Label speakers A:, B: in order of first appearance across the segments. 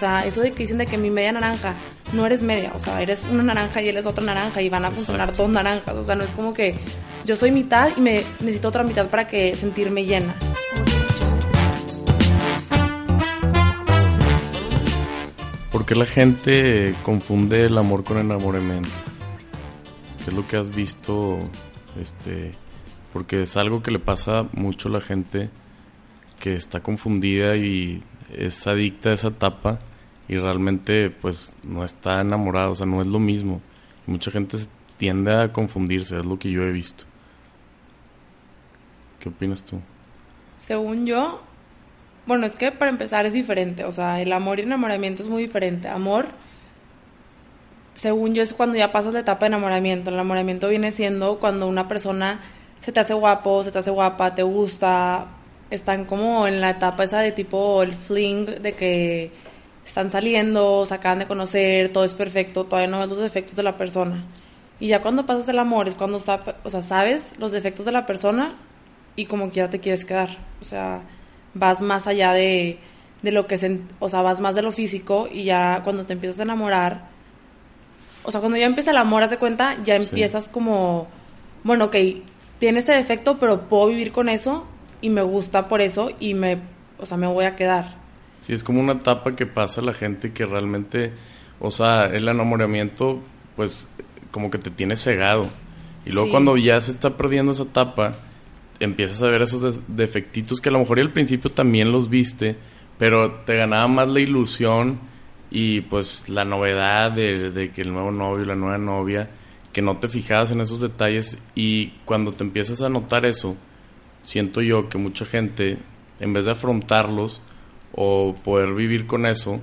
A: sea, eso de que dicen de que mi media naranja, no eres media, o sea, eres una naranja y él es otra naranja y van a funcionar dos naranjas, o sea, no es como que yo soy mitad y me necesito otra mitad para que sentirme llena.
B: ¿Por qué la gente confunde el amor con enamoramiento? ¿Qué es lo que has visto? Este, porque es algo que le pasa mucho a la gente que está confundida y es adicta a esa etapa y realmente pues no está enamorada, o sea, no es lo mismo. mucha gente tiende a confundirse, es lo que yo he visto. ¿Qué opinas tú?
A: Según yo, bueno, es que para empezar es diferente, o sea, el amor y el enamoramiento es muy diferente. Amor, según yo, es cuando ya pasas la etapa de enamoramiento. El enamoramiento viene siendo cuando una persona se te hace guapo, se te hace guapa, te gusta, están como en la etapa esa de tipo el fling, de que están saliendo, se acaban de conocer, todo es perfecto, todavía no ves los defectos de la persona. Y ya cuando pasas el amor es cuando o sea, sabes los defectos de la persona y como quiera te quieres quedar. O sea, vas más allá de, de lo que se, o sea, vas más de lo físico y ya cuando te empiezas a enamorar, o sea, cuando ya empieza el amor, haz de cuenta, ya empiezas como, bueno, ok, tiene este defecto, pero puedo vivir con eso y me gusta por eso y me, o sea, me voy a quedar.
B: Sí, es como una etapa que pasa la gente que realmente, o sea, el enamoramiento, pues, como que te tiene cegado. Y luego cuando ya se está perdiendo esa etapa, empiezas a ver esos defectitos que a lo mejor al principio también los viste, pero te ganaba más la ilusión y pues la novedad de, de que el nuevo novio, la nueva novia, que no te fijabas en esos detalles y cuando te empiezas a notar eso, siento yo que mucha gente, en vez de afrontarlos o poder vivir con eso,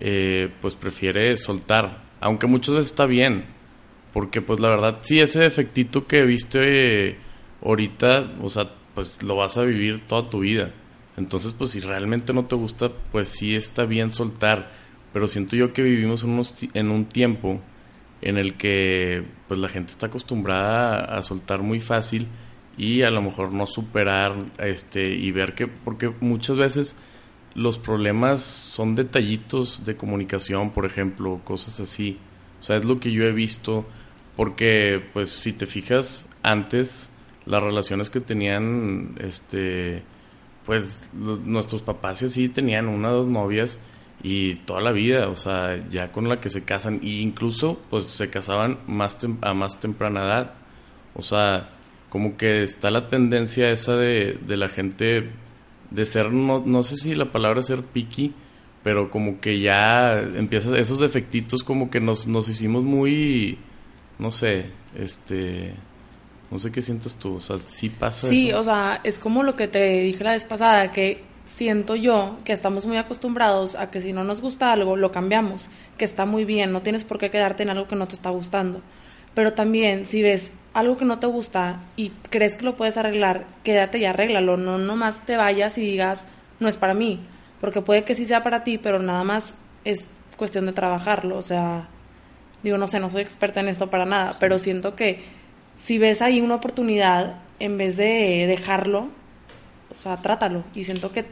B: eh, pues prefiere soltar, aunque muchas veces está bien, porque pues la verdad, sí, ese defectito que viste ahorita, o sea, pues lo vas a vivir toda tu vida. Entonces, pues si realmente no te gusta, pues sí está bien soltar. Pero siento yo que vivimos unos, en un tiempo en el que pues la gente está acostumbrada a soltar muy fácil y a lo mejor no superar este y ver que porque muchas veces los problemas son detallitos de comunicación, por ejemplo, cosas así. O sea, es lo que yo he visto porque pues si te fijas antes las relaciones que tenían este pues nuestros papás sí tenían una o dos novias y toda la vida, o sea, ya con la que se casan, e incluso pues se casaban más a más temprana edad. O sea, como que está la tendencia esa de, de la gente de ser, no, no sé si la palabra es ser picky, pero como que ya empiezas, esos defectitos como que nos, nos hicimos muy, no sé, este, no sé qué sientes tú, o sea, sí pasa.
A: Sí, o sea, es como lo que te dije la vez pasada, que siento yo que estamos muy acostumbrados a que si no nos gusta algo, lo cambiamos, que está muy bien, no tienes por qué quedarte en algo que no te está gustando. Pero también, si ves algo que no te gusta y crees que lo puedes arreglar, quédate y arréglalo, no nomás te vayas y digas, no es para mí, porque puede que sí sea para ti, pero nada más es cuestión de trabajarlo, o sea, digo, no sé, no soy experta en esto para nada, pero siento que si ves ahí una oportunidad, en vez de dejarlo, o sea, trátalo. Y siento que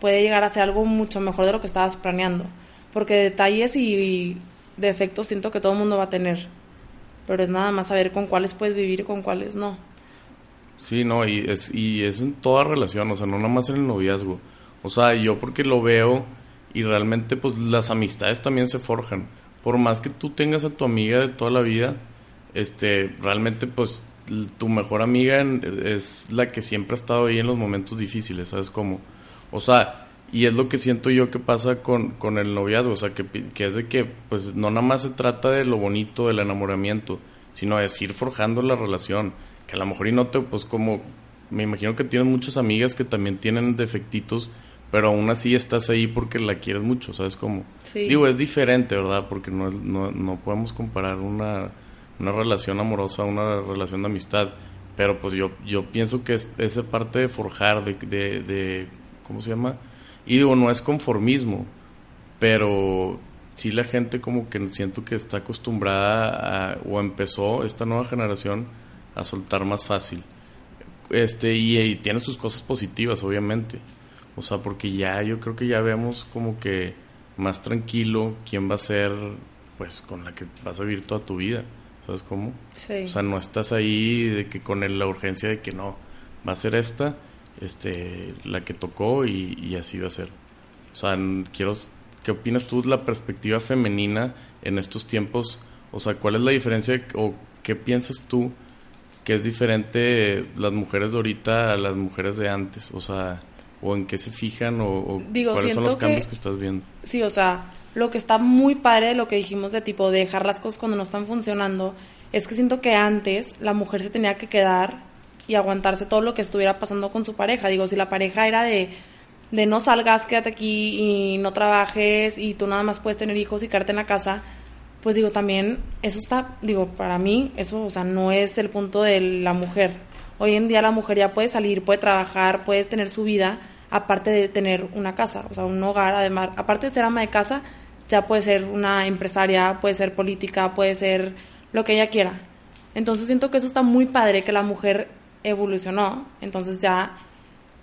A: puede llegar a ser algo mucho mejor de lo que estabas planeando. Porque detalles y, defectos siento que todo el mundo va a tener. Pero es nada más saber con cuáles puedes vivir y con cuáles no.
B: Sí, no, y es, y es en toda relación, o sea, no nada más en el noviazgo. O sea, yo porque lo veo y realmente pues las amistades también se forjan. Por más que tú tengas a tu amiga de toda la vida, este, realmente pues tu mejor amiga es la que siempre ha estado ahí en los momentos difíciles, ¿sabes cómo? O sea, y es lo que siento yo que pasa con, con el noviazgo, o sea, que, que, es de que, pues, no nada más se trata de lo bonito del enamoramiento, sino de ir forjando la relación, que a lo mejor y no te, pues, como, me imagino que tienes muchas amigas que también tienen defectitos, pero aún así estás ahí porque la quieres mucho, ¿sabes cómo? Digo, es diferente, ¿verdad? Porque no, no, no podemos comparar una una relación amorosa, una relación de amistad. Pero pues yo, yo pienso que es esa parte de forjar, de, de, ¿cómo se llama? Y digo, no es conformismo, pero sí la gente como que siento que está acostumbrada a, o empezó esta nueva generación a soltar más fácil. Este, y, y, tiene sus cosas positivas, obviamente. O sea, porque ya yo creo que ya vemos como que más tranquilo, quién va a ser, pues, con la que vas a vivir toda tu vida. ¿Sabes cómo?
A: Sí.
B: O sea, no estás ahí de que con la urgencia de que no, va a ser esta, este, la que tocó y, y así va a ser. O sea, quiero, ¿qué opinas tú de la perspectiva femenina en estos tiempos? O sea, ¿cuál es la diferencia o qué piensas tú que es diferente las mujeres de ahorita a las mujeres de antes? O sea, o en qué se fijan o, o
A: Digo,
B: cuáles son los cambios
A: que-
B: que estás viendo.
A: Sí, o sea, lo que está muy padre de lo que dijimos de tipo de dejar las cosas cuando no están funcionando, es que siento que antes la mujer se tenía que quedar y aguantarse todo lo que estuviera pasando con su pareja. Digo, si la pareja era de, de no salgas, quédate aquí y no trabajes y tú nada más puedes tener hijos y quedarte en la casa, pues digo, también eso está, digo, para mí eso, o sea, no es el punto de la mujer. Hoy en día la mujer ya puede salir, puede trabajar, puede tener su vida, aparte de tener una casa, o sea, un hogar, además, aparte de ser ama de casa, ya puede ser una empresaria, puede ser política, puede ser lo que ella quiera. Entonces siento que eso está muy padre, que la mujer evolucionó, entonces ya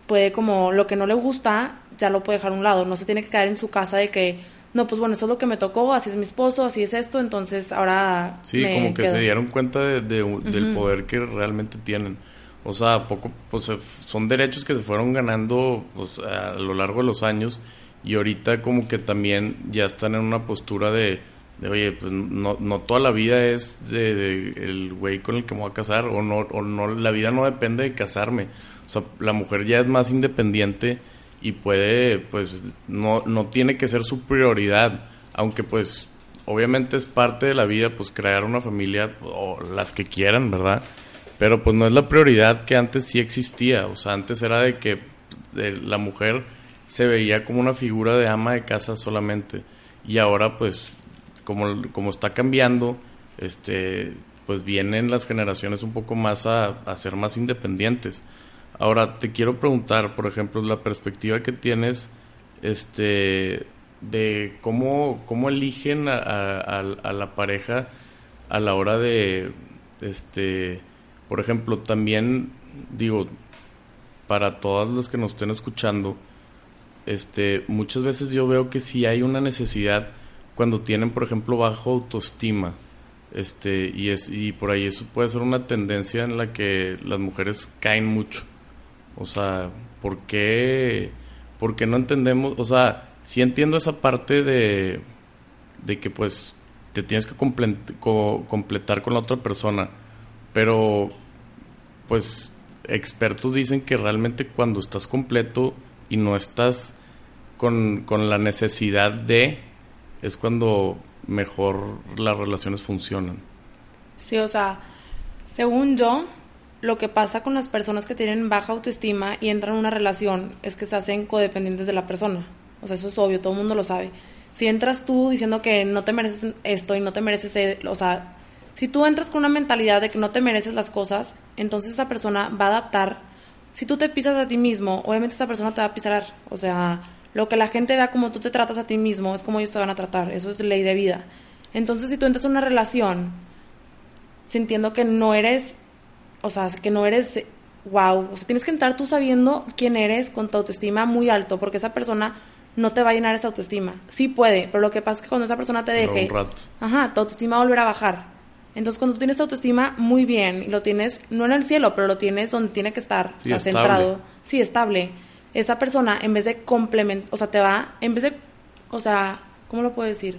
A: puede como lo que no le gusta, ya lo puede dejar a un lado, no se tiene que quedar en su casa de que, no, pues bueno, esto es lo que me tocó, así es mi esposo, así es esto, entonces ahora...
B: Sí,
A: me
B: como que
A: quedo.
B: se dieron cuenta de- de- del poder que realmente tienen. O sea, poco, pues son derechos que se fueron ganando pues, a lo largo de los años y ahorita como que también ya están en una postura de, de oye, pues no, no toda la vida es de, de el güey con el que me voy a casar o no, o no, la vida no depende de casarme. O sea, la mujer ya es más independiente y puede, pues, no, no tiene que ser su prioridad, aunque pues obviamente es parte de la vida, pues crear una familia o las que quieran, ¿verdad? Pero pues no es la prioridad que antes sí existía, o sea, antes era de que la mujer se veía como una figura de ama de casa solamente y ahora pues como, como está cambiando, este, pues vienen las generaciones un poco más a, a ser más independientes. Ahora, te quiero preguntar, por ejemplo, la perspectiva que tienes este, de cómo, cómo eligen a, la pareja a la hora de, este, por ejemplo, también, digo, para todos los que nos estén escuchando, este, muchas veces yo veo que sí hay una necesidad cuando tienen, por ejemplo, bajo autoestima. Este, y es, y por ahí eso puede ser una tendencia en la que las mujeres caen mucho. O sea, ¿por qué, por qué no entendemos? O sea, sí entiendo esa parte de, de que pues te tienes que co- completar con la otra persona, pero pues expertos dicen que realmente cuando estás completo y no estás con, con la necesidad de, es cuando mejor las relaciones funcionan.
A: Sí, o sea, según yo, lo que pasa con las personas que tienen baja autoestima y entran en una relación es que se hacen codependientes de la persona. O sea, eso es obvio, todo el mundo lo sabe. Si entras tú diciendo que no te mereces esto y no te mereces, o sea, si tú entras con una mentalidad de que no te mereces las cosas, entonces esa persona va a adaptar. Si tú te pisas a ti mismo, obviamente esa persona te va a pisar. O sea, lo que la gente vea como tú te tratas a ti mismo es como ellos te van a tratar. Eso es ley de vida. Entonces, si tú entras en una relación sintiendo que no eres, o sea, que no eres wow, o sea, tienes que entrar tú sabiendo quién eres con tu autoestima muy alto, porque esa persona no te va a llenar esa autoestima. Sí puede, pero lo que pasa es que cuando esa persona te deje,
B: un rato.
A: ajá, tu autoestima va a volver a bajar. Entonces, cuando tú tienes tu autoestima muy bien y lo tienes, no en el cielo, pero lo tienes donde tiene que estar,
B: Sí,
A: o sea, centrado, sí, estable, esa persona, en vez de complementar, o sea, te va, en vez de, o sea, ¿cómo lo puedo decir?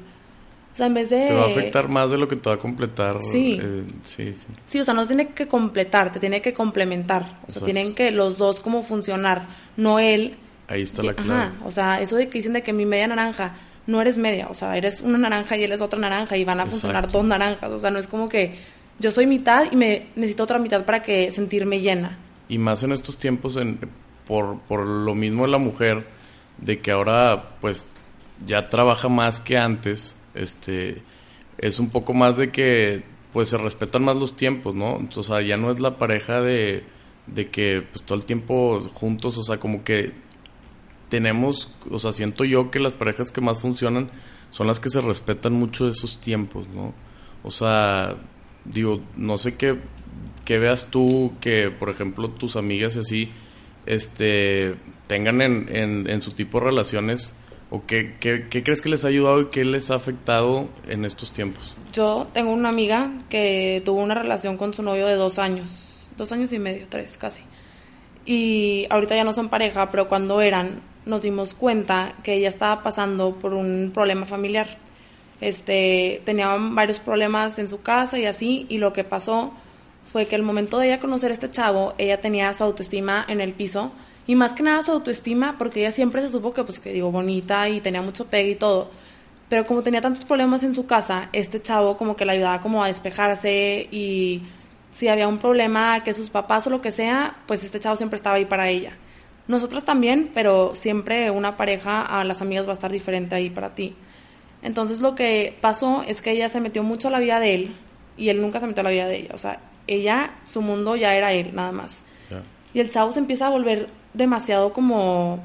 A: O sea, en vez de...
B: Te va a afectar más de lo que te va a completar.
A: Sí.
B: eh, sí, sí.
A: Sí, o sea, no tiene que completar, te tiene que complementar. O sea, tienen que los dos como funcionar, no él.
B: Ahí está la
A: Ajá,
B: clave.
A: o sea, eso de que dicen de que mi media naranja, no eres media, o sea, eres una naranja y él es otra naranja y van a funcionar dos naranjas, o sea, no es como que yo soy mitad y me necesito otra mitad para que sentirme llena.
B: Y más en estos tiempos, en, por, por lo mismo de la mujer, de que ahora pues ya trabaja más que antes, este, es un poco más de que pues se respetan más los tiempos, ¿no? O sea, ya no es la pareja de, de que pues todo el tiempo juntos, o sea, como que tenemos, o sea, siento yo que las parejas que más funcionan son las que se respetan mucho esos tiempos, ¿no? O sea, digo, no sé qué, qué veas tú que, por ejemplo, tus amigas y así, este, tengan en, en, en su tipo de relaciones ¿O qué, qué, qué, crees que les ha ayudado y qué les ha afectado en estos tiempos?
A: Yo tengo una amiga que tuvo una relación con su novio de dos años, dos años y medio, tres casi. Y ahorita ya no son pareja, pero cuando eran, nos dimos cuenta que ella estaba pasando por un problema familiar. Este, tenían varios problemas en su casa y así, y lo que pasó fue que el momento de ella conocer a este chavo, ella tenía su autoestima en el piso y más que nada su autoestima, porque ella siempre se supo que, pues, que digo, bonita y tenía mucho pegue y todo. Pero como tenía tantos problemas en su casa, este chavo como que le ayudaba como a despejarse y si había un problema, que sus papás o lo que sea, pues este chavo siempre estaba ahí para ella. Nosotros también, pero siempre una pareja a las amigas va a estar diferente ahí para ti. Entonces lo que pasó es que ella se metió mucho a la vida de él y él nunca se metió a la vida de ella. O sea, ella, su mundo ya era él, nada más. Y el chavo se empieza a volver demasiado como,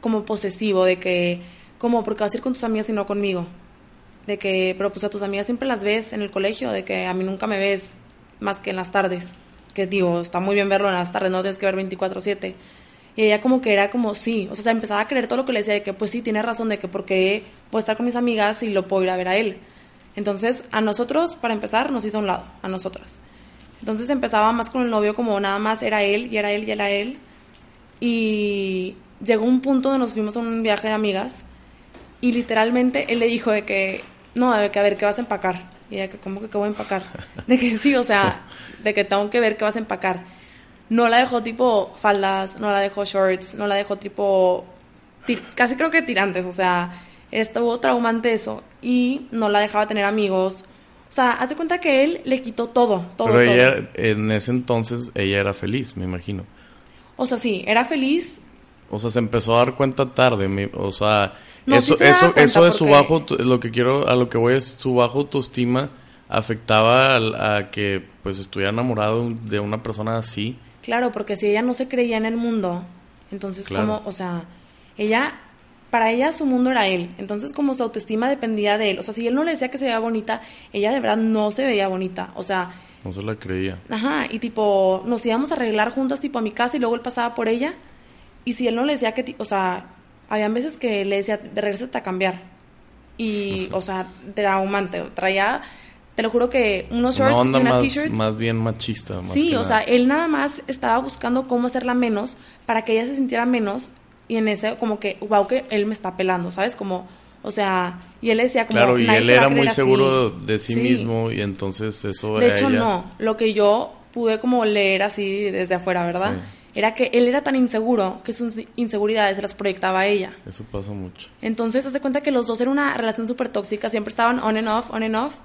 A: como posesivo, de que, como, porque vas a ir con tus amigas y no conmigo? De que, pero pues a tus amigas siempre las ves en el colegio, de que a mí nunca me ves más que en las tardes. Que digo, está muy bien verlo en las tardes, no tienes que ver 24/7. Y ella como que era como, sí, o sea, se empezaba a creer todo lo que le decía, de que pues sí, tiene razón, de que porque voy a estar con mis amigas y lo puedo ir a ver a él. Entonces, a nosotros, para empezar, nos hizo a un lado, a nosotras. Entonces empezaba más con el novio como nada más era él y era él y era él. Y llegó un punto donde nos fuimos a un viaje de amigas y literalmente él le dijo de que, no, de que a ver, ¿qué vas a empacar? Y ella que, ¿cómo que qué voy a empacar? De que sí, o sea, de que tengo que ver qué vas a empacar. No la dejó tipo faldas, no la dejó shorts, no la dejó tipo, casi creo que tirantes, o sea, estuvo traumante eso. Y no la dejaba tener amigos. O sea, hace cuenta que él le quitó todo, todo.
B: Pero ella, en ese entonces, ella era feliz, me imagino.
A: O sea, sí, era feliz.
B: O sea, se empezó a dar cuenta tarde, o sea, eso, eso, eso de su bajo, lo que quiero, a lo que voy es su bajo autoestima afectaba a, que pues estuviera enamorado de una persona así.
A: Claro, porque si ella no se creía en el mundo, entonces como, o sea, ella, para ella su mundo era él, entonces como su autoestima dependía de él, o sea, si él no le decía que se veía bonita, ella de verdad no se veía bonita, o sea...
B: No se la creía.
A: Ajá, y tipo, nos íbamos a arreglar juntas tipo a mi casa y luego él pasaba por ella, y si él no le decía que, o sea, habían veces que le decía, regresate a cambiar. Y, o sea, traumante. Traía, te lo juro que unos shorts y una
B: t-shirt. Más bien machista.
A: sí, o sea, él nada más estaba buscando cómo hacerla menos para que ella se sintiera menos. Y en ese, como que, wow, que él me está pelando, ¿sabes? Como, o sea, y él decía como...
B: Claro, y él era muy seguro de sí, mismo y entonces eso...
A: De hecho, no. Lo que yo pude como leer así desde afuera, ¿verdad? era que él era tan inseguro que sus inseguridades se las proyectaba a ella.
B: Eso pasa mucho.
A: Entonces, hace cuenta que los dos eran una relación súper tóxica, siempre estaban on and off, on and off.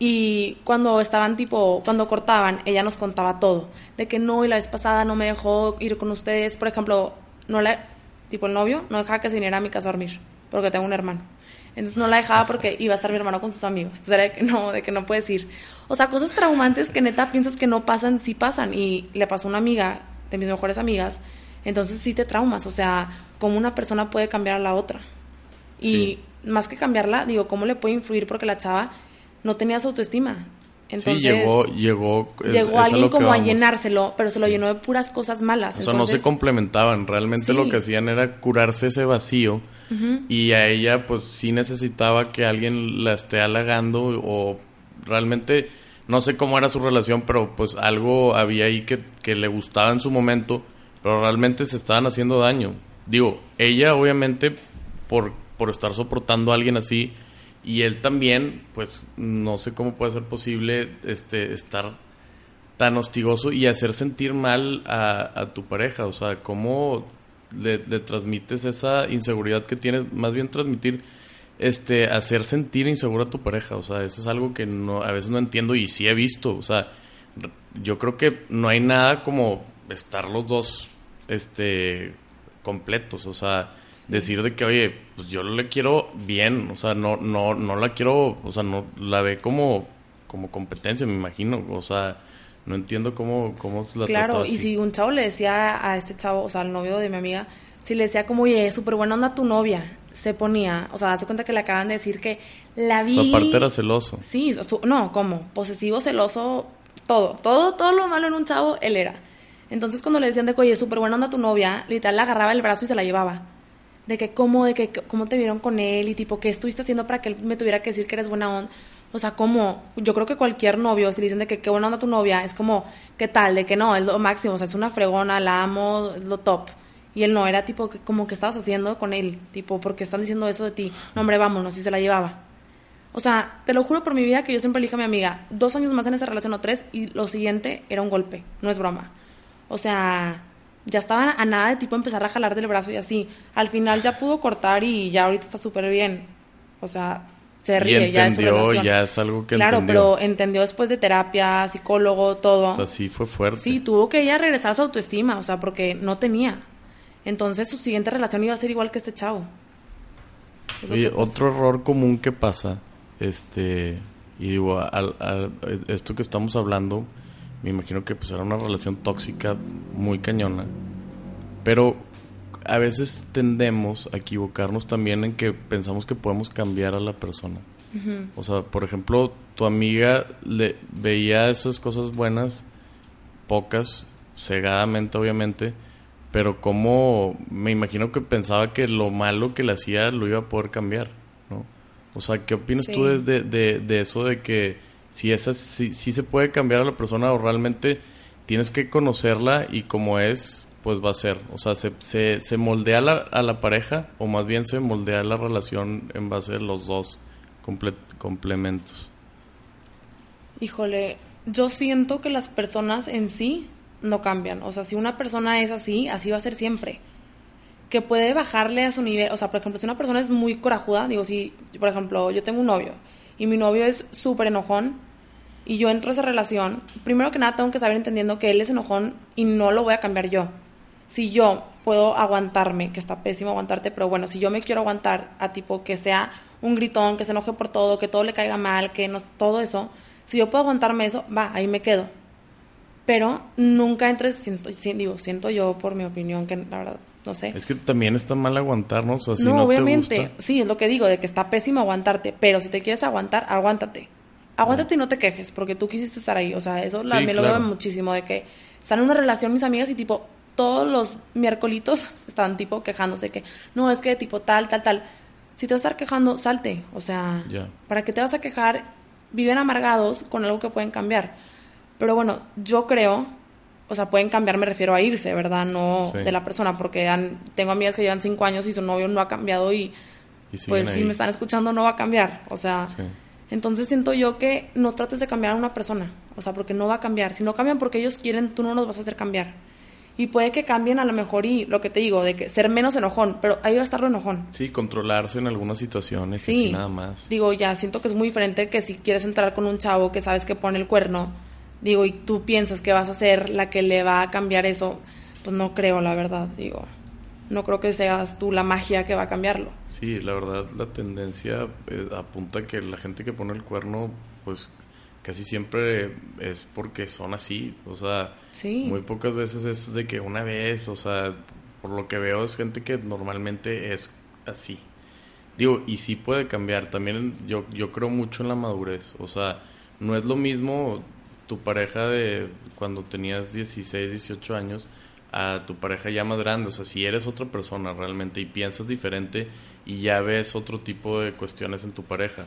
A: Y cuando estaban tipo, cuando cortaban, ella nos contaba todo. De que no, y la vez pasada no me dejó ir con ustedes. Por ejemplo, no la, tipo el novio, no dejaba que se viniera a mi casa a dormir, porque tengo un hermano. Entonces no la dejaba porque iba a estar mi hermano con sus amigos. Entonces era de que no, de que no puedes ir. O sea, cosas traumantes que neta piensas que no pasan, sí pasan. Y le pasó a una amiga de mis mejores amigas, entonces sí te traumas, o sea, cómo una persona puede cambiar a la otra. Y más que cambiarla, digo, ¿cómo le puede influir? Porque la chava no tenía su autoestima. Entonces,
B: sí, llegó, llegó,
A: llegó alguien como a llenárselo, pero se lo llenó de puras cosas malas.
B: O sea, no se complementaban. Realmente lo que hacían era curarse ese vacío. Y a ella, pues sí necesitaba que alguien la esté halagando o realmente no sé cómo era su relación, pero pues algo había ahí que, que le gustaba en su momento, pero realmente se estaban haciendo daño. Digo, ella obviamente por, por estar soportando a alguien así y él también, pues no sé cómo puede ser posible este estar tan hostigoso y hacer sentir mal a, tu pareja, o sea, cómo le, le transmites esa inseguridad que tienes, más bien transmitir este, hacer sentir inseguro a tu pareja. O sea, eso es algo que no, a veces no entiendo y sí he visto. O sea, yo creo que no hay nada como estar los dos, este, completos. O sea, decir de que, oye, pues yo le quiero bien. O sea, no, no, no la quiero, o sea, no la ve como, como competencia, me imagino. O sea, no entiendo cómo, cómo la
A: Claro, y si un chavo le decía a este chavo, o sea, al novio de mi amiga, si le decía como, oye, súper buena onda tu novia, se ponía, o sea, hace cuenta que le acaban de decir que la vi...
B: Su aparte era celoso.
A: Sí, no, ¿cómo? Posesivo, celoso, todo, todo, todo lo malo en un chavo, él era. Entonces cuando le decían de que, oye, súper buena onda tu novia, literal, la agarraba el brazo y se la llevaba. De que cómo, de que cómo te vieron con él y tipo, ¿qué estuviste haciendo para que él me tuviera que decir que eres buena onda? O sea, como, yo creo que cualquier novio, si le dicen de que qué buena onda tu novia, es como, ¿qué tal? De que no, es lo máximo, o sea, es una fregona, la amo, es lo top. Y él no, era tipo, que, como que estabas haciendo con él, tipo, porque están diciendo eso de ti. No, hombre, vámonos, y se la llevaba. O sea, te lo juro por mi vida que yo siempre le dije a mi amiga, dos años más en esa relación o tres, y lo siguiente era un golpe, no es broma. O sea, ya estaba a nada de tipo empezar a jalar del brazo y así. Al final ya pudo cortar y ya ahorita está súper bien. O sea, se ríe, ya es su relación.
B: ya es algo que
A: Claro,
B: entendió.
A: pero entendió después de terapia, psicólogo, todo.
B: O sea, sí fue fuerte.
A: Sí, tuvo que ella regresar a su autoestima, o sea, porque no tenía. Entonces su siguiente relación iba a ser igual que este chavo. Es
B: Oye, otro error común que pasa, este, y digo, al, al- esto que estamos hablando, me imagino que pues era una relación tóxica muy cañona, pero a veces tendemos a equivocarnos también en que pensamos que podemos cambiar a la persona. O sea, por ejemplo, tu amiga le veía esas cosas buenas, pocas, cegadamente obviamente, pero como me imagino que pensaba que lo malo que le hacía lo iba a poder cambiar, ¿no? O sea, ¿qué opinas
A: Sí.
B: tú de, de, de- de eso de que si esa si, si se puede cambiar a la persona o realmente tienes que conocerla y como es, pues va a ser? O sea, ¿se, se, se moldea la, a la pareja o más bien se moldea la relación en base a los dos comple- complementos?
A: Híjole, yo siento que las personas en sí no cambian. O sea, si una persona es así, así va a ser siempre. Que puede bajarle a su nivel. O sea, por ejemplo, si una persona es muy corajuda, digo, si, por ejemplo, yo tengo un novio y mi novio es súper enojón y yo entro a esa relación, primero que nada tengo que saber entendiendo que él es enojón y no lo voy a cambiar yo. Si yo puedo aguantarme, que está pésimo aguantarte, pero bueno, si yo me quiero aguantar a tipo que sea un gritón, que se enoje por todo, que todo le caiga mal, que no, todo eso, si yo puedo aguantarme eso, va, ahí me quedo. Pero nunca entres, siento, si- digo, siento yo por mi opinión, que la verdad, no sé.
B: Es que también está mal aguantarnos, o sea, si
A: no,
B: no,
A: obviamente,
B: te gusta.
A: sí, es lo que digo, de que está pésimo aguantarte, pero si te quieres aguantar, aguántate. Aguántate y no te quejes, porque tú quisiste estar ahí, o sea, eso la-
B: Sí,
A: me lo veo muchísimo, de que están en una relación mis amigas y tipo, todos los miércolitos están tipo quejándose de que, no, es que tipo tal, tal, tal. Si te vas a estar quejando, salte, o sea. ¿para qué te vas a quejar? Viven amargados con algo que pueden cambiar. Pero bueno, yo creo, o sea, pueden cambiar, me refiero a irse, ¿verdad? No
B: Sí.
A: de la persona, porque han- tengo amigas que llevan cinco años y su novio no ha cambiado y pues si me están escuchando no va a cambiar. O sea,
B: Sí.
A: Entonces siento yo que no trates de cambiar a una persona, o sea, porque no va a cambiar. Si no cambian porque ellos quieren, tú no los vas a hacer cambiar. Y puede que cambien a lo mejor y lo que te digo, de que ser menos enojón, pero ahí va a estar lo enojón.
B: Sí, controlarse en algunas situaciones y
A: Sí.
B: así nada más.
A: Digo, ya siento que es muy diferente que si quieres entrar con un chavo que sabes que pone el cuerno, digo, y tú piensas que vas a ser la que le va a cambiar eso, pues no creo, la verdad, digo. No creo que seas tú la magia que va a cambiarlo.
B: Sí, la verdad, la tendencia eh, apunta que la gente que pone el cuerno, pues casi siempre es porque son así. O sea,
A: Sí.
B: muy pocas veces es de que una vez, o sea, por lo que veo es gente que normalmente es así. Digo, y sí puede cambiar. También yo, yo creo mucho en la madurez. O sea, no es lo mismo tu pareja de cuando tenías 16, 18 años a tu pareja ya más grande. O sea, si eres otra persona realmente y piensas diferente y ya ves otro tipo de cuestiones en tu pareja.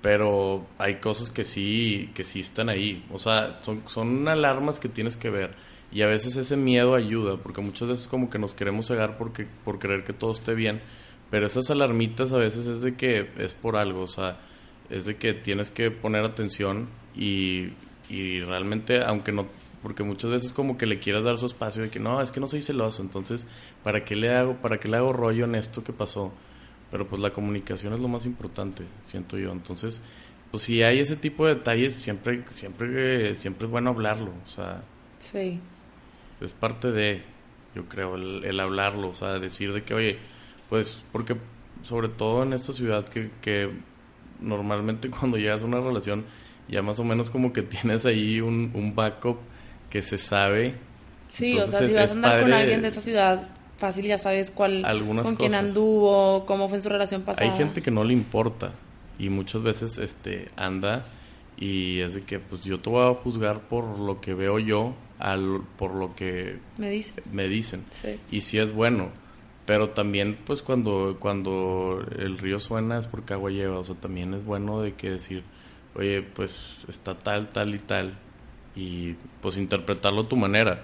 B: Pero hay cosas que sí, que sí están ahí. O sea, son, son alarmas que tienes que ver. Y a veces ese miedo ayuda, porque muchas veces como que nos queremos cegar porque, por creer que todo esté bien. Pero esas alarmitas a veces es de que es por algo, o sea, es de que tienes que poner atención y, y realmente, aunque no, porque muchas veces como que le quieras dar su espacio de que no, es que no soy celoso, entonces, ¿para qué le hago, para qué le hago rollo en esto que pasó? Pero pues la comunicación es lo más importante, siento yo. Entonces, pues si hay ese tipo de detalles, siempre, siempre, siempre es bueno hablarlo, o sea,
A: Sí.
B: es parte de, yo creo, el, el hablarlo, o sea, decir de que, oye, pues, porque sobre todo en esta ciudad que, que normalmente cuando llegas a una relación, ya más o menos como que tienes ahí un, un backup que se sabe.
A: Sí,
B: Entonces,
A: o sea, si vas a andar con
B: padre
A: alguien de esa ciudad, fácil ya sabes cuál,
B: Algunas
A: con quién
B: cosas.
A: anduvo, cómo fue en su relación pasada.
B: Hay gente que no le importa y muchas veces este anda y es de que pues yo te voy a juzgar por lo que veo yo, al, por lo que
A: Me dice.
B: me dicen.
A: Sí.
B: Y si es bueno, Pero también, pues cuando, cuando el río suena es porque agua lleva. O sea, también es bueno de que decir, oye, pues está tal, tal y tal. Y pues interpretarlo a tu manera.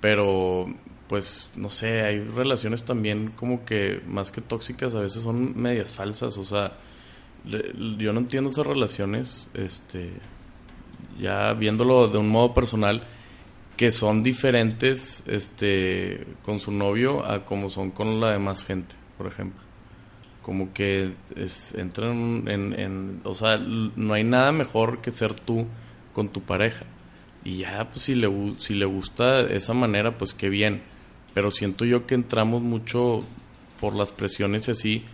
B: Pero, pues, no sé, hay relaciones también como que más que tóxicas, a veces son medias falsas. O sea, yo no entiendo esas relaciones, este, ya viéndolo de un modo personal que son diferentes este con su novio a como son con la demás gente, por ejemplo. Como que es, entran en, en, o sea, no hay nada mejor que ser tú con tu pareja. Y ya, pues si le, si le gusta esa manera, pues qué bien. Pero siento yo que entramos mucho por las presiones y así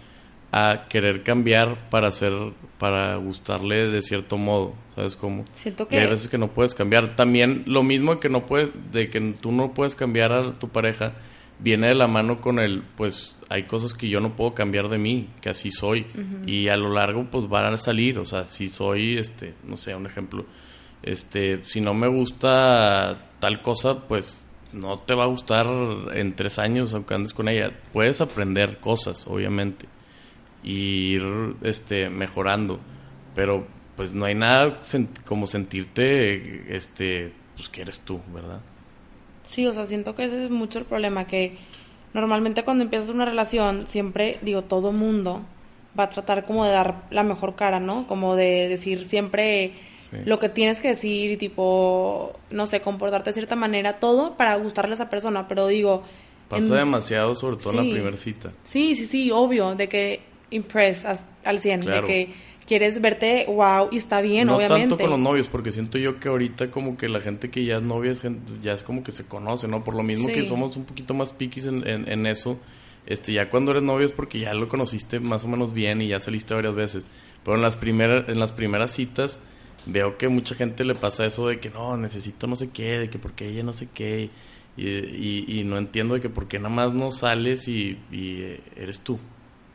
B: a querer cambiar para hacer, para gustarle de cierto modo, ¿sabes cómo?
A: Siento que...
B: hay veces que no puedes cambiar. También lo mismo que no puedes, de que tú no puedes cambiar a tu pareja, viene de la mano con el, pues hay cosas que yo no puedo cambiar de mí, que así soy. Y a lo largo pues van a salir, o sea, si soy, este, no sé, un ejemplo, este, si no me gusta tal cosa, pues no te va a gustar en tres años aunque andes con ella. Puedes aprender cosas, obviamente y ir este, mejorando. Pero pues no hay nada como sentirte este, pues que eres tú, ¿verdad?
A: Sí, o sea, siento que ese es mucho el problema, que normalmente cuando empiezas una relación, siempre, digo, todo mundo va a tratar como de dar la mejor cara, ¿no? Como de decir siempre lo que tienes que decir, tipo, no sé, comportarte de cierta manera, todo para gustarle a esa persona, pero digo...
B: Pasa demasiado, sobre todo en la primera cita.
A: Sí, sí, sí, obvio, de que impress al 100, de que quieres verte wow y está bien,
B: no
A: obviamente.
B: No tanto con los novios, porque siento yo que ahorita como que la gente que ya es novia ya es como que se conoce, ¿no? Por lo mismo que somos un poquito más piquis en, en, eso, este, ya cuando eres novio es porque ya lo conociste más o menos bien y ya saliste varias veces. Pero en las primeras, en las primeras citas veo que mucha gente le pasa eso de que no, necesito no sé qué, de que porque ella no sé qué, y, y, no entiendo de que por qué nada más no sales y, y eres tú.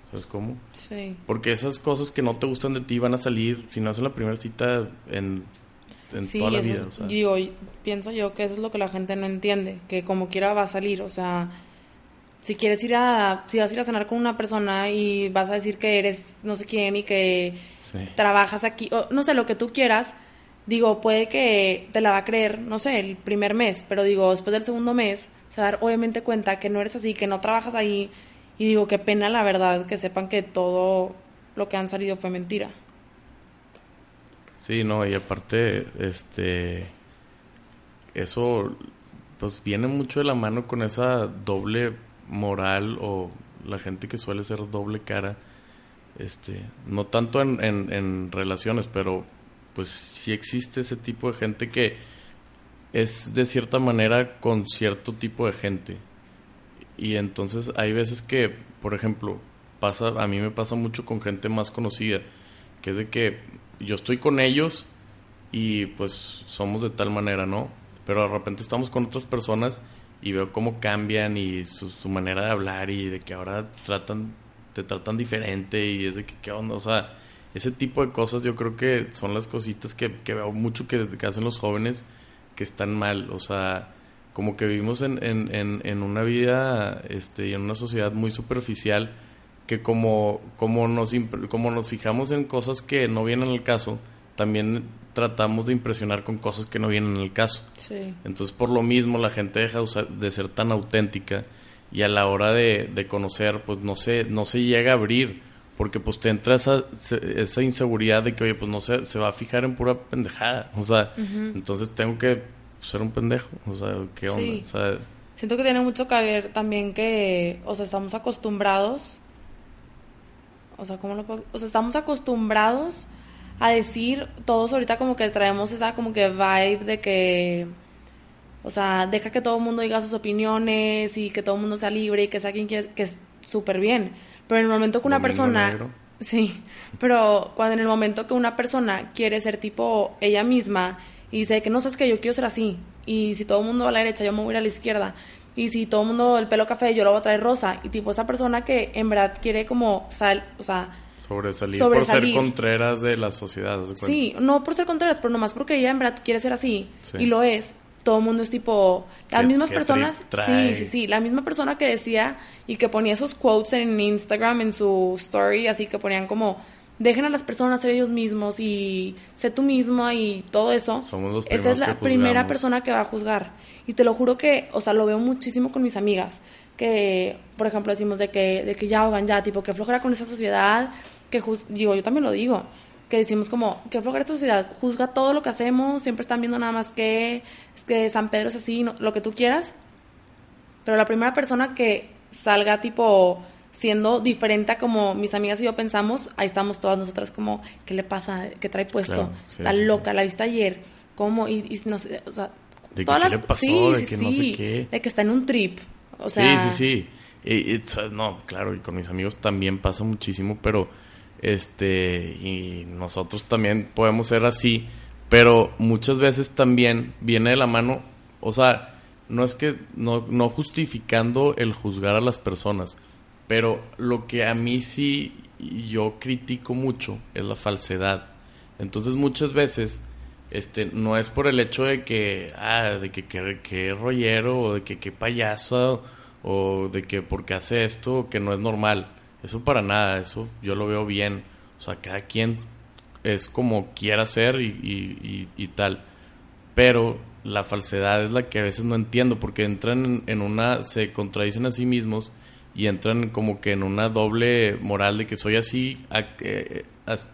B: ¿Sabes cómo?
A: Sí.
B: Porque esas cosas que no te gustan de ti van a salir, si no es en la primera cita, en, toda la vida.
A: Digo, pienso yo que eso es lo que la gente no entiende, que como quiera va a salir, o sea, si quieres ir a, si vas a ir a cenar con una persona y vas a decir que eres no sé quién y que trabajas aquí, o no sé, lo que tú quieras, digo, puede que te la va a creer, no sé, el primer mes, pero digo, después del segundo mes, se va a dar obviamente cuenta que no eres así, que no trabajas ahí, y digo, qué pena la verdad que sepan que todo lo que han salido fue mentira.
B: Sí, no, y aparte, este, eso, pues viene mucho de la mano con esa doble moral o la gente que suele ser doble cara, este, no tanto en, en, relaciones, pero pues sí existe ese tipo de gente que es de cierta manera con cierto tipo de gente y entonces hay veces que, por ejemplo, pasa, a mí me pasa mucho con gente más conocida, que es de que yo estoy con ellos y pues somos de tal manera, ¿no? Pero de repente estamos con otras personas y veo cómo cambian y su, manera de hablar y de que ahora tratan, te tratan diferente y es de que, ¿qué onda? O sea, ese tipo de cosas yo creo que son las cositas que, veo mucho que, que hacen los jóvenes que están mal, o sea como que vivimos en, en, en, una vida este, y en una sociedad muy superficial que como, como, nos, como nos fijamos en cosas que no vienen al caso, también tratamos de impresionar con cosas que no vienen al caso. Entonces, por lo mismo, la gente deja de ser tan auténtica y a la hora de, de, conocer, pues no se, no se llega a abrir, porque pues te entra esa, esa inseguridad de que, oye, pues no se, se va a fijar en pura pendejada. O sea, entonces tengo que ser un pendejo. O sea, ¿qué onda?
A: Siento que tiene mucho que ver también que, o sea, estamos acostumbrados. O sea, ¿cómo lo puedo? O sea, estamos acostumbrados a decir todos ahorita como que traemos esa como que vibe de que o sea, deja que todo el mundo diga sus opiniones y que todo el mundo sea libre y que sea quien quiera, que es súper bien. Pero en el momento que una persona... Sí, pero cuando en el momento que una persona quiere ser tipo ella misma y dice que no sabes que yo quiero ser así y si todo el mundo va a la derecha yo me voy a ir a la izquierda y si todo el mundo el pelo café yo lo voy a traer rosa y tipo esa persona que en verdad quiere como sal o sea
B: sobresalir, por ser contreras de la sociedad
A: sí no por ser contreras pero nomás porque ella en verdad quiere ser así y lo es todo el mundo es tipo, las mismas personas, sí, sí, sí, la misma persona que decía y que ponía esos quotes en Instagram, en su story, así que ponían como, dejen a las personas ser ellos mismos y sé tú mismo y todo eso.
B: Somos los
A: Esa es la primera persona que va a juzgar. Y te lo juro que, o sea, lo veo muchísimo con mis amigas, que, por ejemplo, decimos de que, de que ya ahogan ya, tipo, que flojera con esa sociedad, que, digo, yo también lo digo, que decimos como, que flojera esta sociedad, juzga todo lo que hacemos, siempre están viendo nada más que, que San Pedro es así, lo que tú quieras. Pero la primera persona que salga, tipo, siendo diferente a como mis amigas y yo pensamos, ahí estamos todas nosotras como, ¿qué le pasa? ¿Qué trae puesto? Está loca, la viste ayer, ¿cómo? Y, y no sé, o sea,
B: ¿De todas qué le pasó? Sí, de que no sé qué.
A: De que está en un trip, o sea...
B: Sí, sí, sí. no, claro, y con mis amigos también pasa muchísimo, pero este, y nosotros también podemos ser así, pero muchas veces también viene de la mano, o sea, no es que, no, no justificando el juzgar a las personas, pero lo que a mí sí yo critico mucho es la falsedad. Entonces muchas veces este no es por el hecho de que ah de que que, rollero o de que qué payaso o de que porque hace esto que no es normal. Eso para nada, eso yo lo veo bien. O sea, cada quien es como quiera ser y, y, y, tal. Pero la falsedad es la que a veces no entiendo porque entran en una, se contradicen a sí mismos y entran como que en una doble moral de que soy así eh,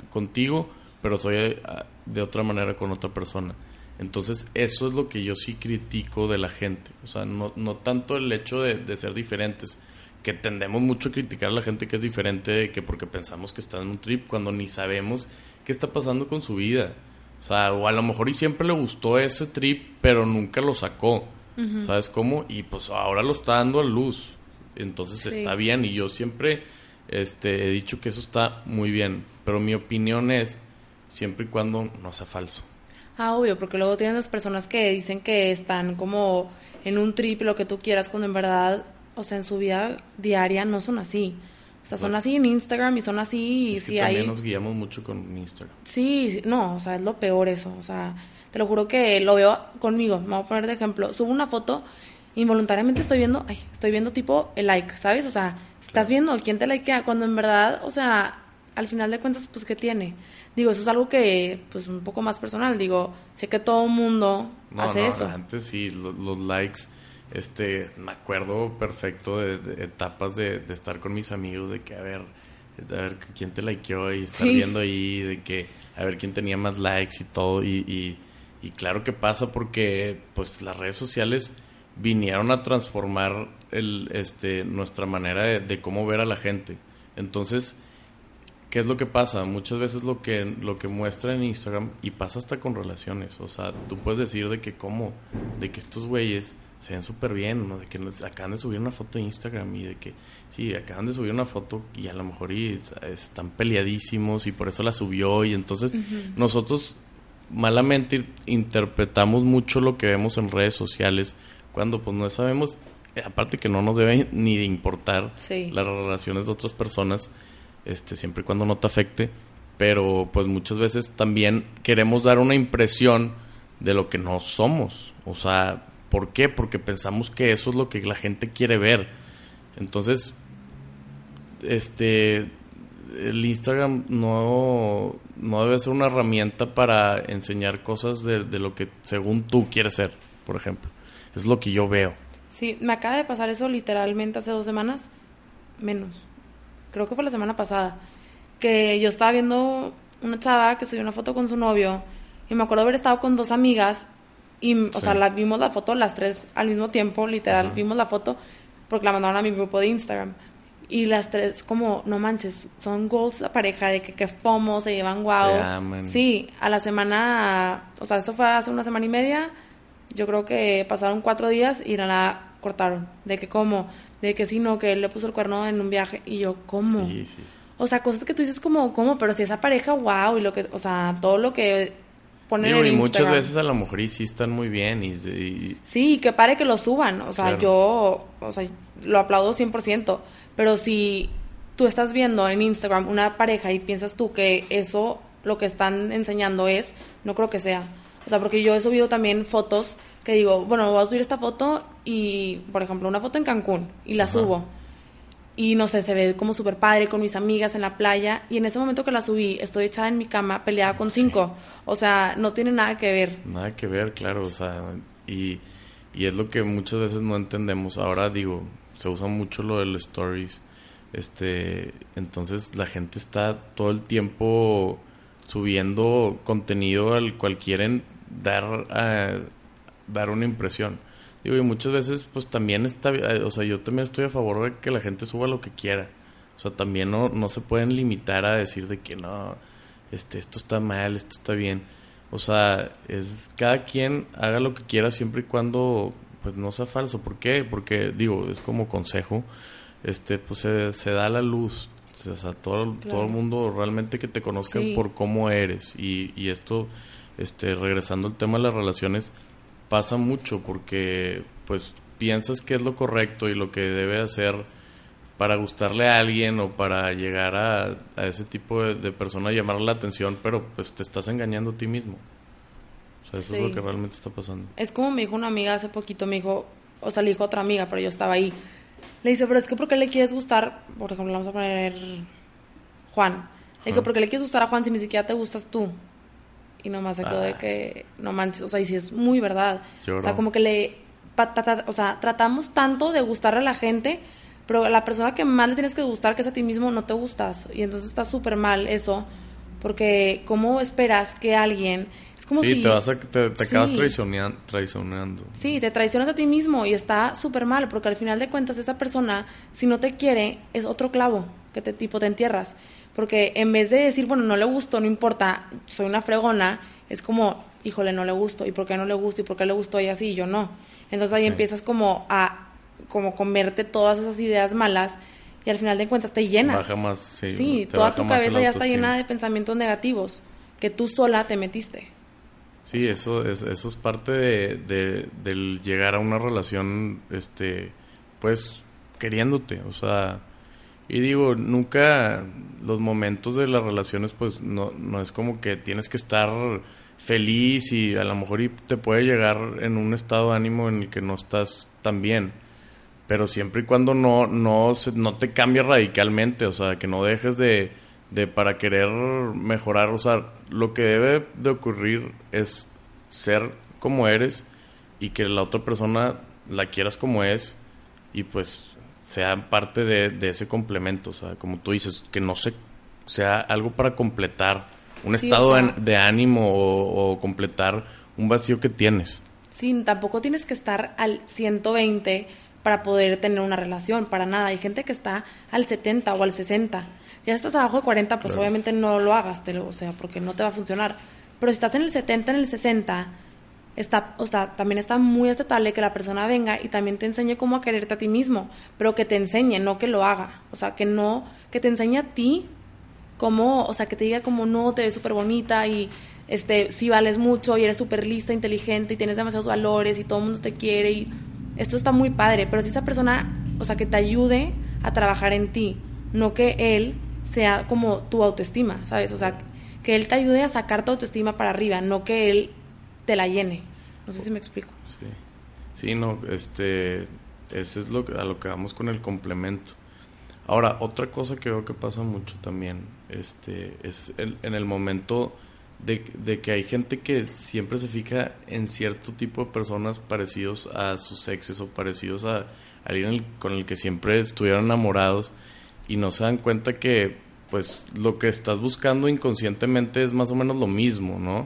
B: contigo, pero soy eh, de otra manera con otra persona. Entonces, eso es lo que yo sí critico de la gente. O sea, no, no tanto el hecho de, ser diferentes, que tendemos mucho a criticar a la gente que es diferente, que porque pensamos que está en un trip, cuando ni sabemos qué está pasando con su vida. O sea, o a lo mejor y siempre le gustó ese trip, pero nunca lo sacó. ¿Sabes cómo? Y pues ahora lo está dando a luz entonces está bien y yo siempre este, he dicho que eso está muy bien, pero mi opinión es siempre y cuando no sea falso.
A: Ah, obvio, porque luego tienes las personas que dicen que están como en un trip, lo que tú quieras, cuando en verdad, o sea, en su vida diaria no son así. O sea, son así en Instagram y son así y
B: es
A: que
B: también nos guiamos mucho con Instagram.
A: Sí, no, o sea, es lo peor eso. O sea, te lo juro que lo veo conmigo. Me voy a poner de ejemplo. Subo una foto involuntariamente estoy viendo, ay, estoy viendo tipo el like, ¿sabes? O sea, estás viendo quién te likea, cuando en verdad, o sea, al final de cuentas, pues, ¿qué tiene? Digo, eso es algo que, pues, un poco más personal. Digo, sé que todo mundo hace
B: no,
A: eso.
B: Antes sí, los, likes, este, me acuerdo perfecto de, etapas de, de, estar con mis amigos, de que, a ver, a ver quién te likeó y estar viendo ahí, de que, a ver quién tenía más likes y todo. Y, y, y claro que pasa porque, pues, las redes sociales vinieron a transformar el, este, nuestra manera de, cómo ver a la gente. Entonces, ¿qué es lo que pasa? Muchas veces lo que, lo que muestra en Instagram, y pasa hasta con relaciones, o sea, tú puedes decir de que cómo, de que estos güeyes se ven súper bien, ¿no? De que acaban de subir una foto de Instagram y de que, sí, acaban de subir una foto y a lo mejor y, están peleadísimos y por eso la subió y entonces nosotros malamente interpretamos mucho lo que vemos en redes sociales cuando pues no sabemos, aparte que no nos debe ni de importar las relaciones de otras personas, este, siempre y cuando no te afecte, pero pues muchas veces también queremos dar una impresión de lo que no somos, o sea, ¿por qué? Porque pensamos que eso es lo que la gente quiere ver. Entonces, este el Instagram no, no debe ser una herramienta para enseñar cosas de, de, lo que según tú quieres ser, por ejemplo. Es lo que yo veo.
A: Sí, me acaba de pasar eso literalmente hace dos semanas, menos. Creo que fue la semana pasada. Que yo estaba viendo una chava que subió una foto con su novio y me acuerdo haber estado con dos amigas y, o sea, la, vimos la foto las tres al mismo tiempo, literal, vimos la foto porque la mandaron a mi grupo de Instagram. Y las tres, como, no manches, son goals a pareja, de que, que FOMO, se llevan guau. Sí, a la semana, o sea, eso fue hace una semana y media yo creo que pasaron cuatro días y la cortaron. De que cómo, de que sí, no, que él le puso el cuerno en un viaje. Y yo, ¿cómo? Sí, sí. O sea, cosas que tú dices como, ¿cómo? Pero si esa pareja, wow, y lo que, o sea, todo lo que ponen en
B: y muchas veces a lo mejor y sí están muy bien y...
A: Sí, que pare que lo suban. O sea, yo, o sea, lo aplaudo 100%. Pero si tú estás viendo en Instagram una pareja y piensas tú que eso, lo que están enseñando es, no creo que sea. O sea, porque yo he subido también fotos que digo, bueno, voy a subir esta foto y, por ejemplo, una foto en Cancún y la subo. Y no sé, se ve como súper padre con mis amigas en la playa. Y en ese momento que la subí, estoy echada en mi cama peleada con cinco. O sea, no tiene nada que ver.
B: Nada que ver, claro. O sea, y, y es lo que muchas veces no entendemos. Ahora digo, se usa mucho lo de los stories. Este, entonces la gente está todo el tiempo subiendo contenido al cual quieren dar, eh, dar una impresión. Digo, y muchas veces, pues también está, o sea, yo también estoy a favor de que la gente suba lo que quiera. O sea, también no, no se pueden limitar a decir de que no, este, esto está mal, esto está bien. O sea, es cada quien haga lo que quiera siempre y cuando, pues no sea falso. ¿Por qué? Porque, digo, es como consejo, este, pues se, se da la luz. O sea, todo, todo el mundo realmente que te conozca por cómo eres. Y, y esto, este, regresando al tema de las relaciones, pasa mucho porque pues piensas que es lo correcto y lo que debe hacer para gustarle a alguien o para llegar a, ese tipo de, persona y llamar la atención, pero pues te estás engañando a ti mismo. O sea, eso es lo que realmente está pasando.
A: Es como me dijo una amiga hace poquito, me dijo, o sea, le dijo otra amiga, pero yo estaba ahí. Le dice, pero es que ¿por qué le quieres gustar? Por ejemplo, vamos a poner Juan. Le digo, ¿por qué le quieres gustar a Juan si ni siquiera te gustas tú? Y nomás se quedó de que, no manches, o sea, y si es muy verdad. O sea, como que le, o sea, tratamos tanto de gustarle a la gente, pero la persona que más le tienes que gustar, que es a ti mismo, no te gustas. Y entonces está súper mal eso, porque ¿cómo esperas que alguien... Es como
B: sí, te, vas a, te, acabas traicionando.
A: Sí, te traicionas a ti mismo y está súper mal, porque al final de cuentas esa persona, si no te quiere, es otro clavo que te tipo te entierras. Porque en vez de decir, bueno, no le gusto, no importa, soy una fregona, es como, híjole, no le gusto, ¿y por qué no le gusto? ¿Y por qué le gustó ella sí y yo no? Entonces ahí empiezas como a como comerte todas esas ideas malas y al final de cuentas te llenas.
B: Baja más, sí.
A: Sí, toda tu cabeza ya está llena de pensamientos negativos que tú sola te metiste.
B: Sí, eso es, eso es parte de, de, del llegar a una relación, este, pues, queriéndote, o sea, y digo, nunca los momentos de las relaciones, pues no, no es como que tienes que estar feliz y a lo mejor te puede llegar en un estado de ánimo en el que no estás tan bien. Pero siempre y cuando no, no, no te cambie radicalmente, o sea, que no dejes de, de para querer mejorar, o sea, lo que debe de ocurrir es ser como eres y que la otra persona la quieras como es y pues sea parte de, ese complemento, o sea, como tú dices, que no se, sea algo para completar un estado de, ánimo o, completar un vacío que tienes.
A: Sí, tampoco tienes que estar al 120 para poder tener una relación, para nada. Hay gente que está al 70 o al 60. Ya estás abajo de 40, pues obviamente no lo hagas, te o sea, porque no te va a funcionar. Pero si estás en el 70, en el 60, está, o sea, también está muy aceptable que la persona venga y también te enseñe cómo a quererte a ti mismo, pero que te enseñe, no que lo haga. O sea, que no, que te enseñe a ti cómo, o sea, que te diga como no, te ves súper bonita y este, si vales mucho y eres súper lista, inteligente y tienes demasiados valores y todo el mundo te quiere y esto está muy padre, pero si esa persona, o sea, que te ayude a trabajar en ti, no que él sea como tu autoestima, ¿sabes? O sea, que él te ayude a sacar tu autoestima para arriba, no que él te la llene. No sé si me explico.
B: Sí, sí no, este, ese es lo, a lo que vamos con el complemento. Ahora, otra cosa que veo que pasa mucho también, este, es en el momento de, de, que hay gente que siempre se fija en cierto tipo de personas parecidos a sus exes o parecidos a alguien con el que siempre estuvieron enamorados y no se dan cuenta que pues lo que estás buscando inconscientemente es más o menos lo mismo, ¿no?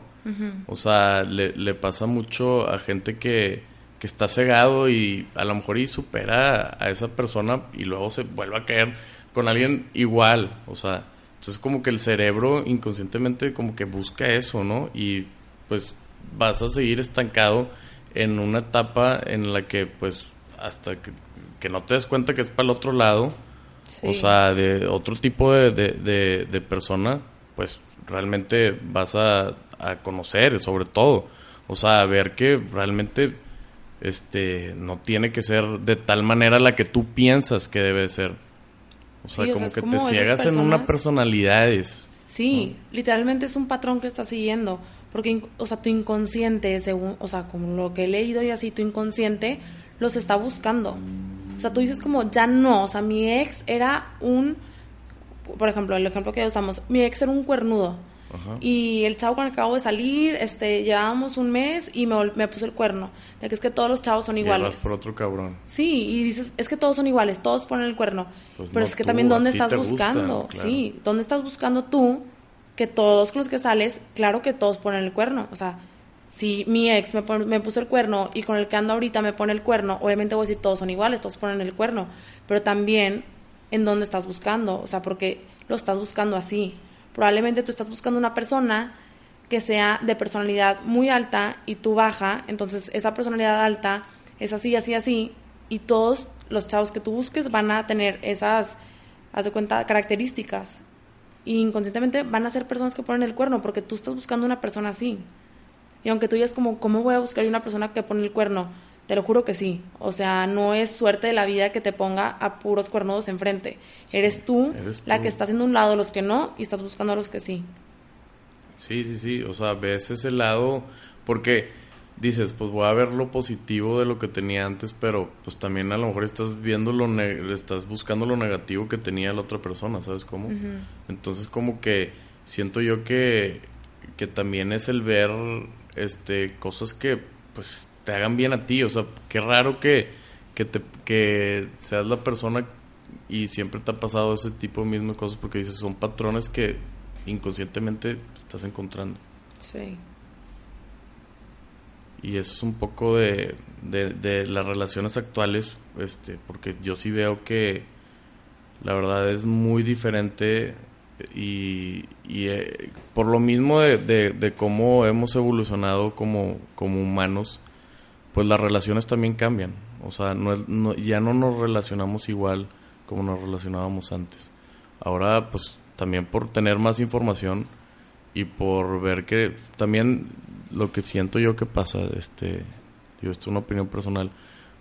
B: O sea, le, le, pasa mucho a gente que, que, está cegado y a lo mejor y supera a esa persona y luego se vuelve a caer con alguien igual, o sea, entonces como que el cerebro inconscientemente como que busca eso, ¿no? Y pues vas a seguir estancado en una etapa en la que pues hasta que, que no te des cuenta que es para el otro lado o sea, de otro tipo de, de, persona, pues realmente vas a, a, conocer, sobre todo. O sea, a ver que realmente este no tiene que ser de tal manera la que tú piensas que debe ser. O sea, como que te ciegas en una personalidad.
A: Sí, literalmente es un patrón que estás siguiendo, porque, o sea, tu inconsciente, según, o sea, como lo que he leído y así, tu inconsciente los está buscando. O sea, tú dices como, ya no, o sea, mi ex era un, por ejemplo, el ejemplo que usamos, mi ex era un cuernudo. Y el chavo con el que acabo de salir, este, llevábamos un mes y me, me puso el cuerno. De que es que todos los chavos son iguales.
B: por otro cabrón.
A: Sí, y dices, es que todos son iguales, todos ponen el cuerno. Pues Pero es que también, ¿dónde estás buscando? Sí, ¿dónde estás buscando tú que todos con los que sales, claro que todos ponen el cuerno? O sea, si mi ex me, puso el cuerno y con el que ando ahorita me pone el cuerno, obviamente voy a decir todos son iguales, todos ponen el cuerno. Pero también, ¿en dónde estás buscando? O sea, porque lo estás buscando así probablemente tú estás buscando una persona que sea de personalidad muy alta y tú baja, entonces esa personalidad alta es así, así, así, y todos los chavos que tú busques van a tener esas, haz de cuenta, características. Y inconscientemente van a ser personas que ponen el cuerno, porque tú estás buscando una persona así. Y aunque tú digas como, ¿cómo voy a buscar una persona que pone el cuerno? Te lo juro que sí. O sea, no es suerte de la vida que te ponga a puros cuernudos enfrente. Eres tú la que está haciendo un lado los que no y estás buscando a los que sí.
B: Sí, sí, sí. O sea, ves ese lado porque dices, pues voy a ver lo positivo de lo que tenía antes, pero pues también a lo mejor estás viendo lo estás buscando lo negativo que tenía la otra persona, ¿sabes cómo? Entonces como que siento yo que que también es el ver este cosas que pues te hagan bien a ti. O sea, qué raro que, que, te, que seas la persona y siempre te ha pasado ese tipo de mismas cosas porque dices, son patrones que inconscientemente estás encontrando.
A: Sí.
B: Y eso es un poco de, de, las relaciones actuales, este, porque yo sí veo que la verdad es muy diferente y, y eh, por lo mismo de, cómo hemos evolucionado como, humanos, pues las relaciones también cambian. O sea, no, ya no nos relacionamos igual como nos relacionábamos antes. Ahora, pues también por tener más información y por ver que también lo que siento yo que pasa, este, digo, esto es una opinión personal,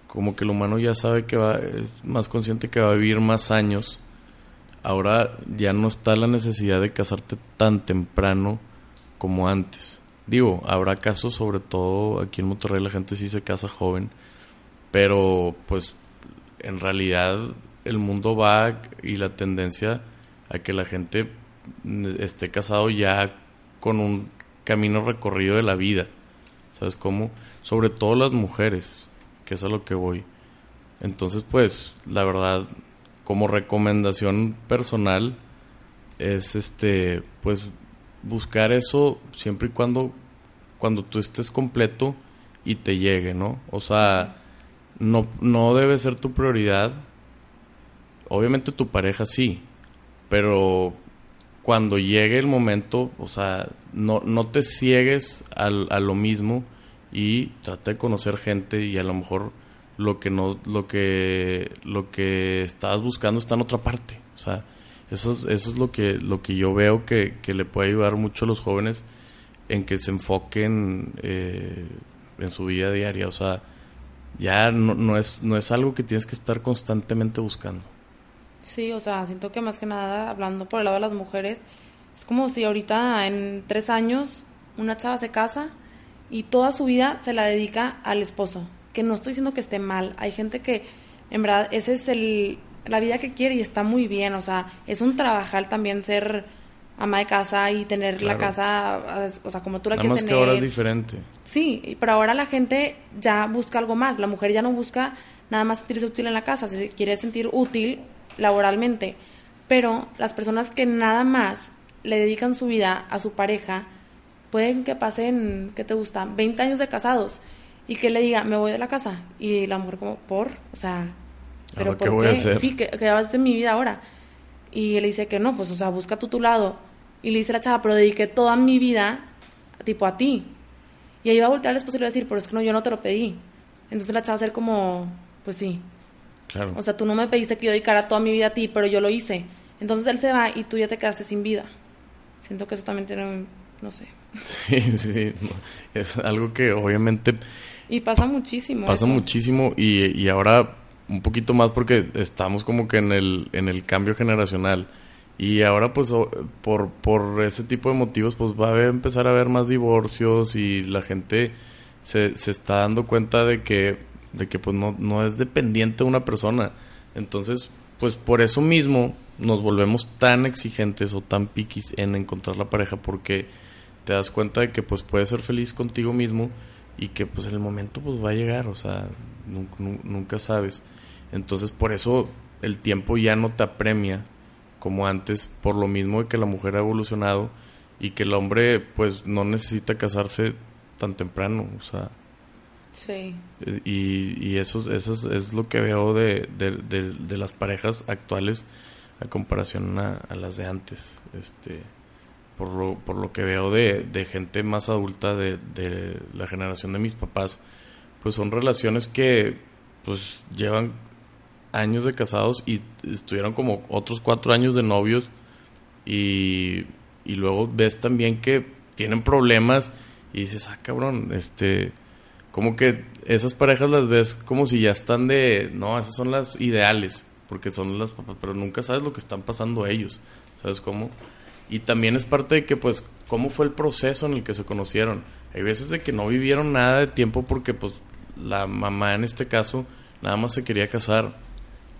B: como que el humano ya sabe que va, es más consciente que va a vivir más años. Ahora ya no está la necesidad de casarte tan temprano como antes. Digo, habrá casos, sobre todo aquí en Monterrey la gente sí se casa joven, pero pues en realidad el mundo va y la tendencia a que la gente esté casado ya con un camino recorrido de la vida. ¿Sabes cómo? Sobre todo las mujeres, que es a lo que voy. Entonces, pues, la verdad, como recomendación personal, es este, pues, buscar eso siempre y cuando, cuando tú estés completo y te llegue, ¿no? O sea, no, no debe ser tu prioridad. Obviamente tu pareja sí, pero cuando llegue el momento, o sea, no, no te ciegues al, a lo mismo y trata de conocer gente y a lo mejor lo que no lo que lo que estabas buscando está en otra parte o sea eso es, eso es lo que, lo que yo veo que, le puede ayudar mucho a los jóvenes en que se enfoquen eh, en su vida diaria. O sea, ya no, no, es, no es algo que tienes que estar constantemente buscando.
A: Sí, o sea, siento que más que nada, hablando por el lado de las mujeres, es como si ahorita en tres años una chava se casa y toda su vida se la dedica al esposo. Que no estoy diciendo que esté mal. Hay gente que, en verdad, ese es el, la vida que quiere y está muy bien, o sea, es un trabajar también ser ama de casa y tener la casa, o sea, como tú la
B: Nada
A: quieres
B: más que ahora es diferente.
A: Sí, pero ahora la gente ya busca algo más, la mujer ya no busca nada más sentirse útil en la casa, se quiere sentir útil laboralmente, pero las personas que nada más le dedican su vida a su pareja, pueden que pasen, ¿qué te gusta? 20 años de casados y que le diga, me voy de la casa. Y la mujer como, ¿por? O sea, pero ¿por qué? Sí, que, que vas de mi vida ahora. Y él dice que no, pues, o sea, busca tú tu lado. Y le dice la chava, pero dediqué toda mi vida, tipo, a ti. Y ahí va a voltear al esposo y le va a decir, pero es que no, yo no te lo pedí. Entonces la chava va a ser como, pues sí.
B: Claro.
A: O sea, tú no me pediste que yo dedicara toda mi vida a ti, pero yo lo hice. Entonces él se va y tú ya te quedaste sin vida. Siento que eso también tiene, no sé.
B: Sí, sí, es algo que obviamente...
A: Y pasa muchísimo.
B: Pasa muchísimo y, y ahora un poquito más porque estamos como que en el, en el cambio generacional Y ahora pues por, por ese tipo de motivos pues va a empezar a haber más divorcios y la gente se, se está dando cuenta de que, de que pues no, no es dependiente de una persona. Entonces pues por eso mismo nos volvemos tan exigentes o tan piquis en encontrar la pareja porque te das cuenta de que pues puedes ser feliz contigo mismo y que pues en el momento pues va a llegar, o sea, nunca, nunca sabes. Entonces por eso el tiempo ya no te apremia como antes, por lo mismo de que la mujer ha evolucionado y que el hombre pues no necesita casarse tan temprano, o sea.
A: Sí.
B: Y, y eso, eso es, lo que veo de, de, las parejas actuales a comparación a, las de antes. Este, por lo, por lo que veo de, de gente más adulta de, de la generación de mis papás, pues son relaciones que pues llevan años de casados y estuvieron como otros cuatro años de novios y, y luego ves también que tienen problemas y dices, ah, cabrón, este, como que esas parejas las ves como si ya están de, no, esas son las ideales, porque son las papás, pero nunca sabes lo que están pasando ellos, ¿sabes cómo? Y también es parte de que, pues, cómo fue el proceso en el que se conocieron. Hay veces de que no vivieron nada de tiempo porque, pues, la mamá en este caso nada más se quería casar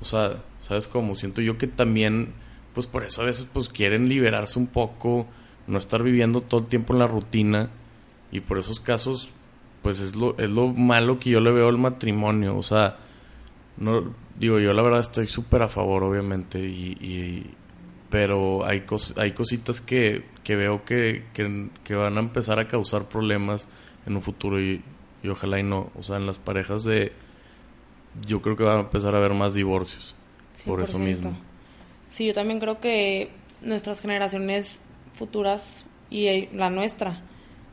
B: o sea, ¿sabes cómo? Siento yo que también, pues por eso a veces pues quieren liberarse un poco, no estar viviendo todo el tiempo en la rutina y por esos casos, pues es lo, es lo malo que yo le veo al matrimonio, o sea, no digo yo la verdad estoy súper a favor obviamente y, pero hay hay cositas que, que veo que, que, van a empezar a causar problemas en un futuro y, y ojalá y no, o sea, en las parejas de yo creo que va a empezar a haber más divorcios por eso mismo.
A: Sí, yo también creo que nuestras generaciones futuras y la nuestra,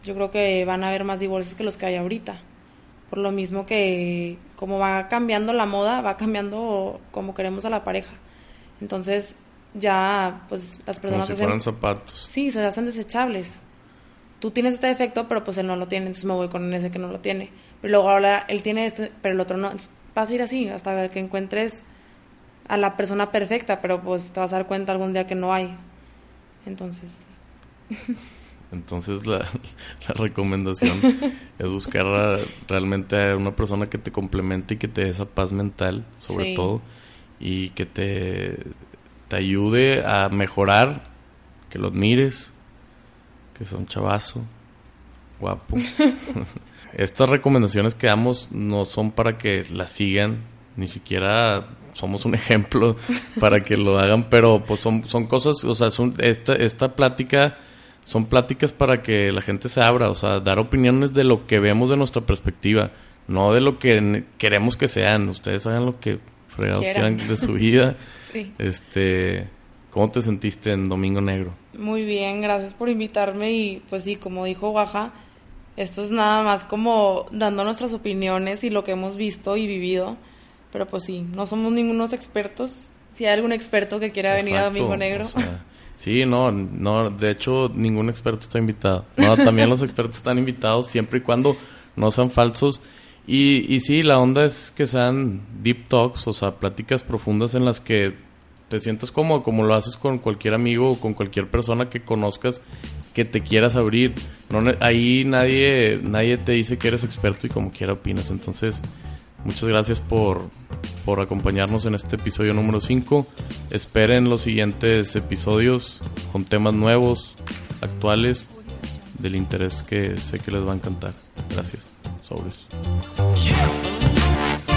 A: yo creo que van a haber más divorcios que los que hay ahorita. Por lo mismo que como va cambiando la moda, va cambiando como queremos a la pareja. Entonces ya pues las personas...
B: Como si fueran zapatos.
A: Sí, se hacen desechables. Tú tienes este defecto, pero pues él no lo tiene, entonces me voy con ese que no lo tiene. Pero luego ahora él tiene este, pero el otro no vas a ir así hasta que encuentres a la persona perfecta, pero pues te vas a dar cuenta algún día que no hay. Entonces.
B: Entonces la, recomendación es buscar realmente a una persona que te complemente y que te dé esa paz mental, sobre todo, y que te, te ayude a mejorar, que lo admires, que un chavazo, guapo. Estas recomendaciones que damos no son para que las sigan, ni siquiera somos un ejemplo para que lo hagan, pero pues son, son cosas, o sea, son, esta, esta plática son pláticas para que la gente se abra, o sea, dar opiniones de lo que vemos de nuestra perspectiva, no de lo que queremos que sean. Ustedes hagan lo que fregados quieran, de su vida. Este, ¿cómo te sentiste en Domingo Negro?
A: Muy bien, gracias por invitarme y pues sí, como dijo Guaja, esto es nada más como dando nuestras opiniones y lo que hemos visto y vivido. Pero pues sí, no somos ningunos expertos. Si hay algún experto que quiera venir a Domingo Negro.
B: sí, no, no, de hecho ningún experto está invitado. No, también los expertos están invitados siempre y cuando no sean falsos. Y, y sí, la onda es que sean deep talks, o sea, pláticas profundas en las que te sientas como, como lo haces con cualquier amigo o con cualquier persona que conozcas que te quieras abrir. No, ahí nadie, nadie te dice que eres experto y como quiera opinas. Entonces, muchas gracias por, por acompañarnos en este episodio número 5. Esperen los siguientes episodios con temas nuevos, actuales, del interés que sé que les va a encantar. Gracias. So Yeah.